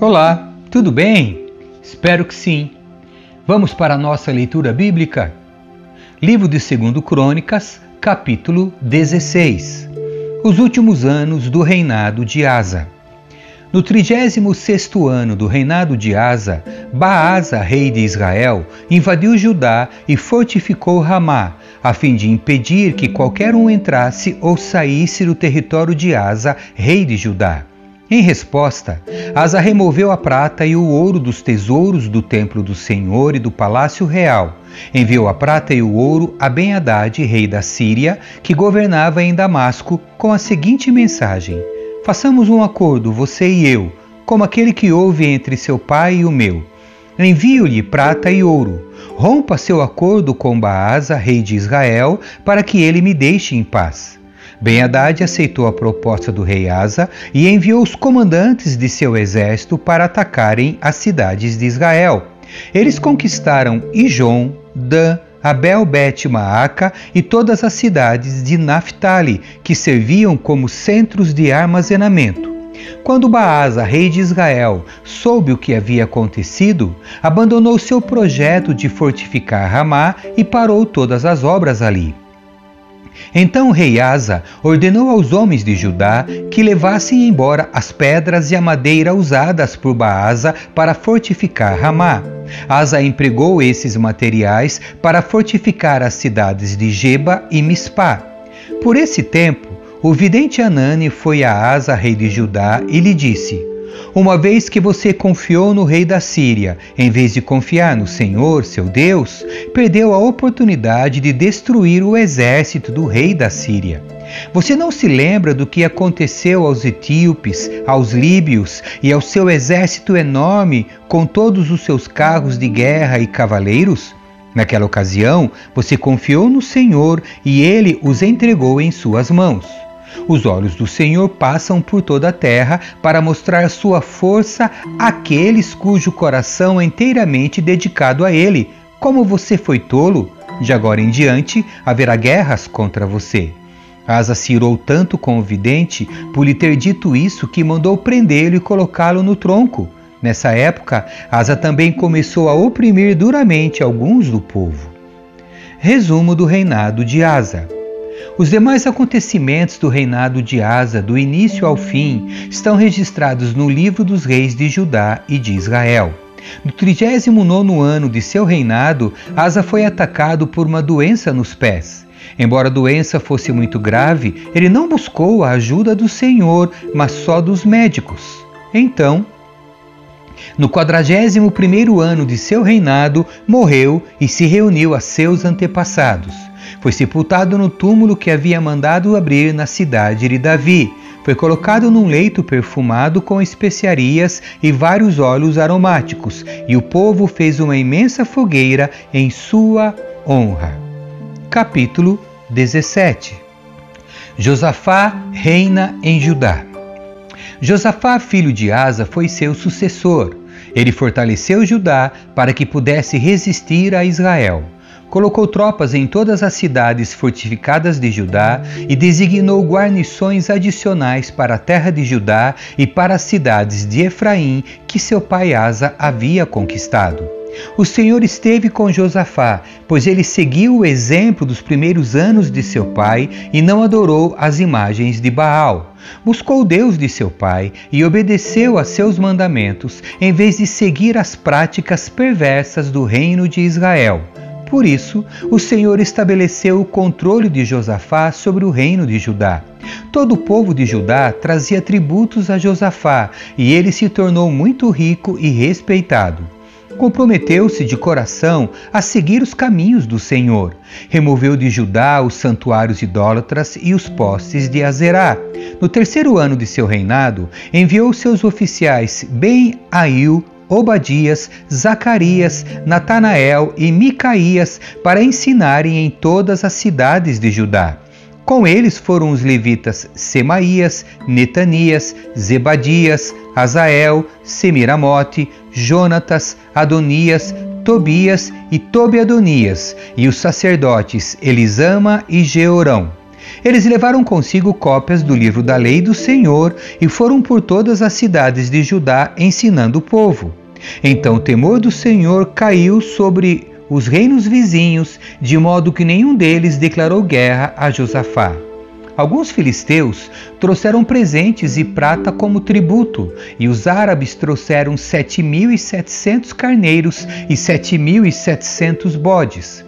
Olá, tudo bem? Espero que sim. Vamos para a nossa leitura bíblica? Livro de 2 Crônicas, capítulo 16. Os últimos anos do reinado de Asa. No 36 ano do reinado de Asa, Baasa, rei de Israel, invadiu Judá e fortificou Ramá, a fim de impedir que qualquer um entrasse ou saísse do território de Asa, rei de Judá. Em resposta, Asa removeu a prata e o ouro dos tesouros do templo do Senhor e do palácio real. Enviou a prata e o ouro a Ben-Hadad, rei da Síria, que governava em Damasco, com a seguinte mensagem: Façamos um acordo, você e eu, como aquele que houve entre seu pai e o meu. Envio-lhe prata e ouro. Rompa seu acordo com Baasa, rei de Israel, para que ele me deixe em paz. Ben Haddad aceitou a proposta do rei Asa e enviou os comandantes de seu exército para atacarem as cidades de Israel. Eles conquistaram Ijon, Dan, Abel Bet Maaca e todas as cidades de Naphtali, que serviam como centros de armazenamento. Quando Baasa, rei de Israel, soube o que havia acontecido, abandonou seu projeto de fortificar Ramá e parou todas as obras ali. Então o rei Asa ordenou aos homens de Judá que levassem embora as pedras e a madeira usadas por Baasa para fortificar Ramá. Asa empregou esses materiais para fortificar as cidades de Geba e Mispá. Por esse tempo, o vidente Anani foi a Asa, rei de Judá, e lhe disse: uma vez que você confiou no rei da Síria, em vez de confiar no Senhor, seu Deus, perdeu a oportunidade de destruir o exército do rei da Síria. Você não se lembra do que aconteceu aos etíopes, aos líbios e ao seu exército enorme com todos os seus carros de guerra e cavaleiros? Naquela ocasião, você confiou no Senhor e ele os entregou em suas mãos. Os olhos do Senhor passam por toda a terra para mostrar sua força àqueles cujo coração é inteiramente dedicado a Ele. Como você foi tolo, de agora em diante haverá guerras contra você. Asa se irou tanto com o vidente por lhe ter dito isso que mandou prendê-lo e colocá-lo no tronco. Nessa época, Asa também começou a oprimir duramente alguns do povo. Resumo do reinado de Asa. Os demais acontecimentos do reinado de Asa, do início ao fim, estão registrados no livro dos reis de Judá e de Israel. No 39 ano de seu reinado, Asa foi atacado por uma doença nos pés. Embora a doença fosse muito grave, ele não buscou a ajuda do Senhor, mas só dos médicos. Então, no quadragésimo primeiro ano de seu reinado, morreu e se reuniu a seus antepassados. Foi sepultado no túmulo que havia mandado abrir na cidade de Davi. Foi colocado num leito perfumado com especiarias e vários óleos aromáticos, e o povo fez uma imensa fogueira em sua honra. Capítulo 17 Josafá reina em Judá. Josafá, filho de Asa, foi seu sucessor. Ele fortaleceu Judá para que pudesse resistir a Israel colocou tropas em todas as cidades fortificadas de Judá e designou guarnições adicionais para a terra de Judá e para as cidades de Efraim que seu pai Asa havia conquistado. O Senhor esteve com Josafá, pois ele seguiu o exemplo dos primeiros anos de seu pai e não adorou as imagens de Baal. Buscou Deus de seu pai e obedeceu a seus mandamentos, em vez de seguir as práticas perversas do reino de Israel. Por isso, o Senhor estabeleceu o controle de Josafá sobre o reino de Judá. Todo o povo de Judá trazia tributos a Josafá e ele se tornou muito rico e respeitado. Comprometeu-se de coração a seguir os caminhos do Senhor. Removeu de Judá os santuários idólatras e os postes de Azerá. No terceiro ano de seu reinado, enviou seus oficiais Ben-Ail, Obadias, Zacarias, Natanael e Micaías para ensinarem em todas as cidades de Judá. Com eles foram os levitas Semaías, Netanias, Zebadias, Azael, Semiramote, Jonatas, Adonias, Tobias e Tobiadonias, e os sacerdotes Elisama e Georão. Eles levaram consigo cópias do livro da lei do Senhor e foram por todas as cidades de Judá ensinando o povo. Então o temor do Senhor caiu sobre os reinos vizinhos, de modo que nenhum deles declarou guerra a Josafá. Alguns filisteus trouxeram presentes e prata como tributo, e os árabes trouxeram sete mil e setecentos carneiros e sete mil e setecentos bodes.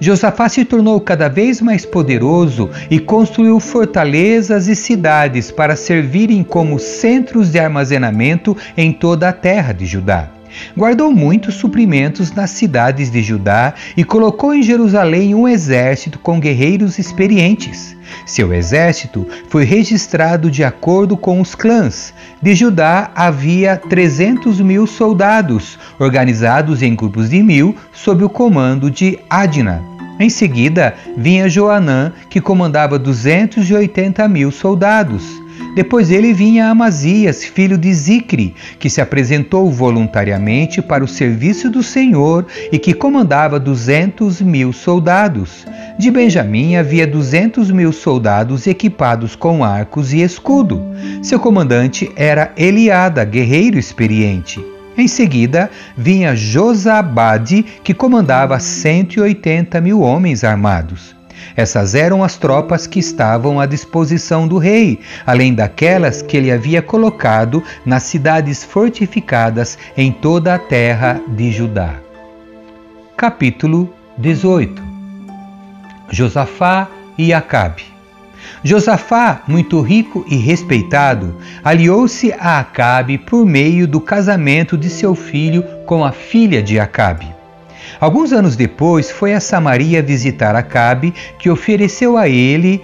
Josafá se tornou cada vez mais poderoso e construiu fortalezas e cidades para servirem como centros de armazenamento em toda a terra de Judá. Guardou muitos suprimentos nas cidades de Judá e colocou em Jerusalém um exército com guerreiros experientes. Seu exército foi registrado de acordo com os clãs. De Judá havia 300 mil soldados, organizados em grupos de mil, sob o comando de Adna. Em seguida, vinha Joanã, que comandava 280 mil soldados. Depois dele vinha Amazias, filho de Zicre, que se apresentou voluntariamente para o serviço do Senhor e que comandava duzentos mil soldados. De Benjamim havia duzentos mil soldados equipados com arcos e escudo. Seu comandante era Eliada, guerreiro experiente. Em seguida, vinha Josabade, que comandava 180 mil homens armados. Essas eram as tropas que estavam à disposição do rei, além daquelas que ele havia colocado nas cidades fortificadas em toda a terra de Judá. Capítulo 18 Josafá e Acabe Josafá, muito rico e respeitado, aliou-se a Acabe por meio do casamento de seu filho com a filha de Acabe. Alguns anos depois, foi a Samaria visitar Acabe, que ofereceu a ele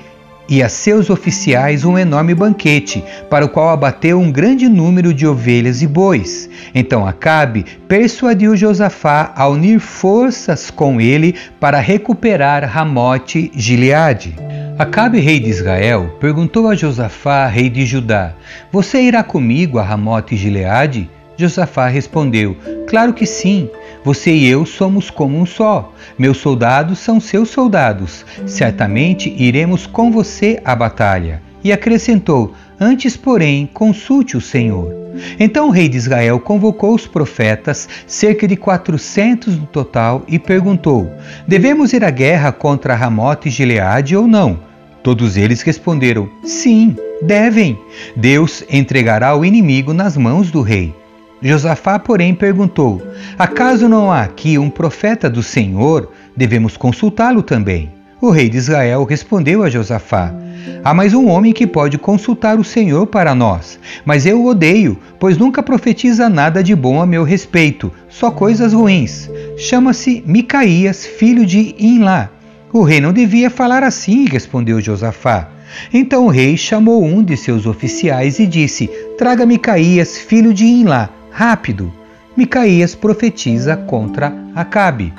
e a seus oficiais um enorme banquete, para o qual abateu um grande número de ovelhas e bois. Então Acabe persuadiu Josafá a unir forças com ele para recuperar Ramote Gileade. Acabe, rei de Israel, perguntou a Josafá, rei de Judá: Você irá comigo a Ramote Gileade? Josafá respondeu: Claro que sim. Você e eu somos como um só. Meus soldados são seus soldados. Certamente iremos com você à batalha. E acrescentou: Antes, porém, consulte o Senhor. Então o rei de Israel convocou os profetas, cerca de quatrocentos no total, e perguntou: Devemos ir à guerra contra Ramote e Gileade ou não? Todos eles responderam: Sim, devem. Deus entregará o inimigo nas mãos do rei. Josafá, porém, perguntou: Acaso não há aqui um profeta do Senhor? Devemos consultá-lo também. O rei de Israel respondeu a Josafá: Há mais um homem que pode consultar o Senhor para nós, mas eu o odeio, pois nunca profetiza nada de bom a meu respeito, só coisas ruins. Chama-se Micaías, filho de Inlá. O rei não devia falar assim, respondeu Josafá. Então o rei chamou um de seus oficiais e disse: Traga Micaías, filho de Inlá rápido, Micaías profetiza contra Acabe.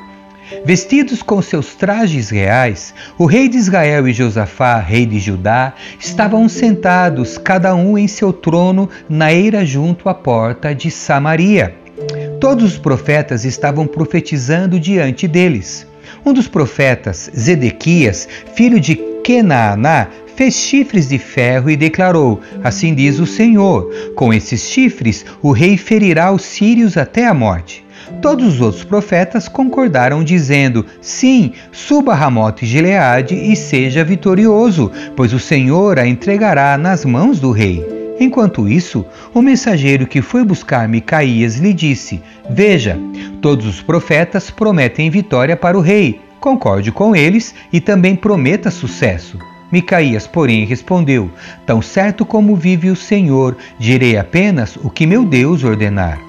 Vestidos com seus trajes reais, o rei de Israel e Josafá, rei de Judá, estavam sentados, cada um em seu trono, na eira junto à porta de Samaria. Todos os profetas estavam profetizando diante deles. Um dos profetas, Zedequias, filho de Kenaaná, fez chifres de ferro e declarou: Assim diz o Senhor: Com esses chifres o rei ferirá os sírios até a morte. Todos os outros profetas concordaram, dizendo: Sim, suba Ramote Gileade e seja vitorioso, pois o Senhor a entregará nas mãos do rei. Enquanto isso, o mensageiro que foi buscar Micaías lhe disse: Veja, todos os profetas prometem vitória para o rei. Concorde com eles e também prometa sucesso. Micaías, porém, respondeu: Tão certo como vive o Senhor, direi apenas o que meu Deus ordenar.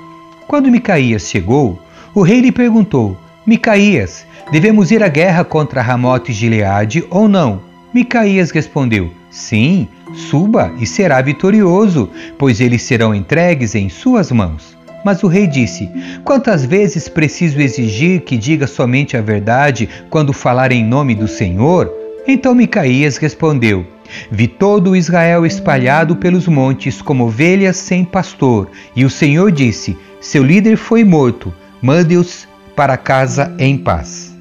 Quando Micaías chegou, o rei lhe perguntou: Micaías, devemos ir à guerra contra Ramote Gileade ou não? Micaías respondeu: Sim, suba e será vitorioso, pois eles serão entregues em suas mãos. Mas o rei disse: Quantas vezes preciso exigir que diga somente a verdade quando falar em nome do Senhor? Então Micaías respondeu: Vi todo Israel espalhado pelos montes como ovelhas sem pastor, e o Senhor disse: Seu líder foi morto, mande-os para casa em paz.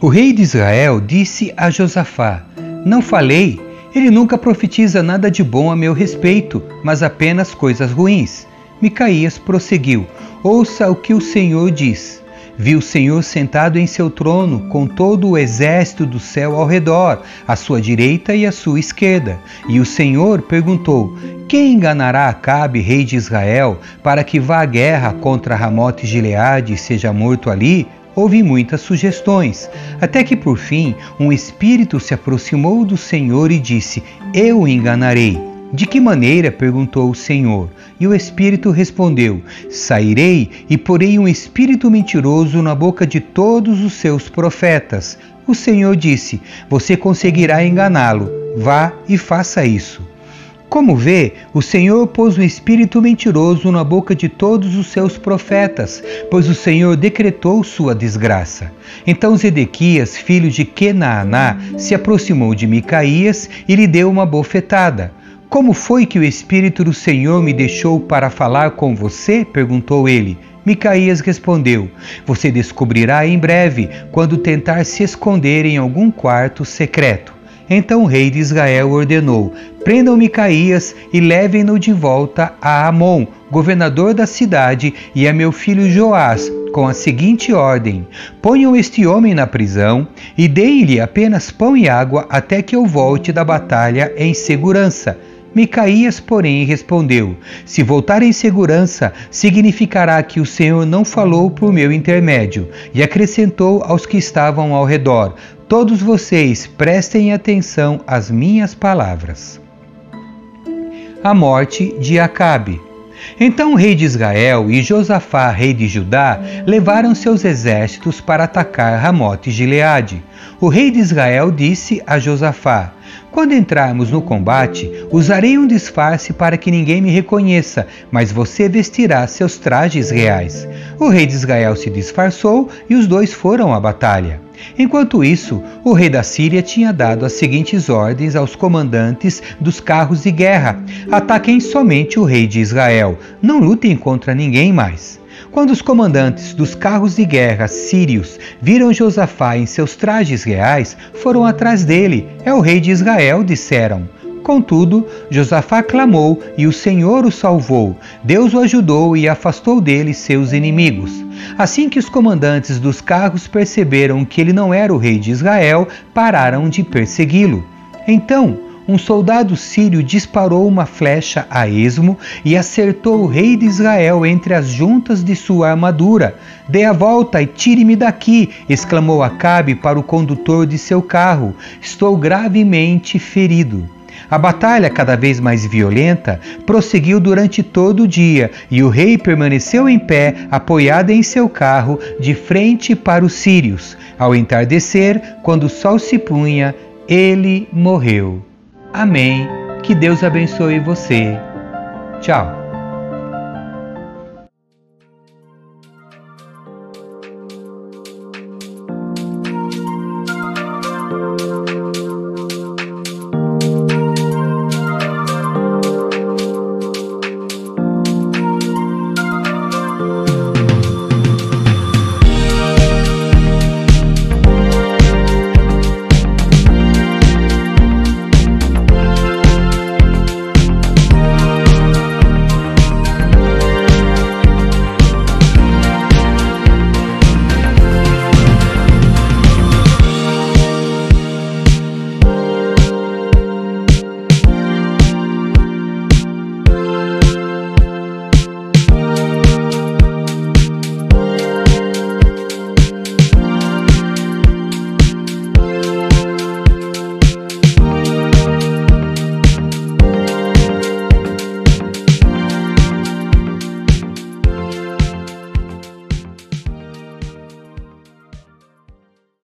O rei de Israel disse a Josafá: Não falei Ele nunca profetiza nada de bom a meu respeito, mas apenas coisas ruins. Micaías prosseguiu: Ouça o que o Senhor diz. Vi o Senhor sentado em seu trono, com todo o exército do céu ao redor, à sua direita e à sua esquerda. E o Senhor perguntou: Quem enganará Acabe, rei de Israel, para que vá à guerra contra Ramote Gileade e seja morto ali? Houve muitas sugestões, até que por fim um espírito se aproximou do Senhor e disse: Eu enganarei. De que maneira? perguntou o Senhor. E o Espírito respondeu: Sairei e porei um espírito mentiroso na boca de todos os seus profetas. O Senhor disse: Você conseguirá enganá-lo. Vá e faça isso. Como vê, o Senhor pôs um espírito mentiroso na boca de todos os seus profetas, pois o Senhor decretou sua desgraça. Então Zedequias, filho de Kenaaná, se aproximou de Micaías e lhe deu uma bofetada. Como foi que o Espírito do Senhor me deixou para falar com você? perguntou ele. Micaías respondeu: Você descobrirá em breve, quando tentar se esconder em algum quarto secreto. Então o rei de Israel ordenou: Prendam Micaías e levem-no de volta a Amon, governador da cidade, e a meu filho Joás, com a seguinte ordem: Ponham este homem na prisão e deem-lhe apenas pão e água até que eu volte da batalha em segurança. Micaías, porém, respondeu: Se voltar em segurança, significará que o Senhor não falou por meu intermédio. E acrescentou aos que estavam ao redor: Todos vocês prestem atenção às minhas palavras. A morte de Acabe. Então o rei de Israel e Josafá, rei de Judá, levaram seus exércitos para atacar Ramote e Gileade. O rei de Israel disse a Josafá: Quando entrarmos no combate, usarei um disfarce para que ninguém me reconheça, mas você vestirá seus trajes reais. O rei de Israel se disfarçou e os dois foram à batalha. Enquanto isso, o rei da Síria tinha dado as seguintes ordens aos comandantes dos carros de guerra: ataquem somente o rei de Israel, não lutem contra ninguém mais. Quando os comandantes dos carros de guerra sírios viram Josafá em seus trajes reais, foram atrás dele. É o rei de Israel, disseram. Contudo, Josafá clamou e o Senhor o salvou. Deus o ajudou e afastou dele seus inimigos. Assim que os comandantes dos carros perceberam que ele não era o rei de Israel, pararam de persegui-lo. Então, um soldado sírio disparou uma flecha a esmo e acertou o rei de Israel entre as juntas de sua armadura. Dê a volta e tire-me daqui! exclamou Acabe para o condutor de seu carro. Estou gravemente ferido. A batalha, cada vez mais violenta, prosseguiu durante todo o dia e o rei permaneceu em pé, apoiado em seu carro, de frente para os sírios. Ao entardecer, quando o sol se punha, ele morreu. Amém. Que Deus abençoe você. Tchau.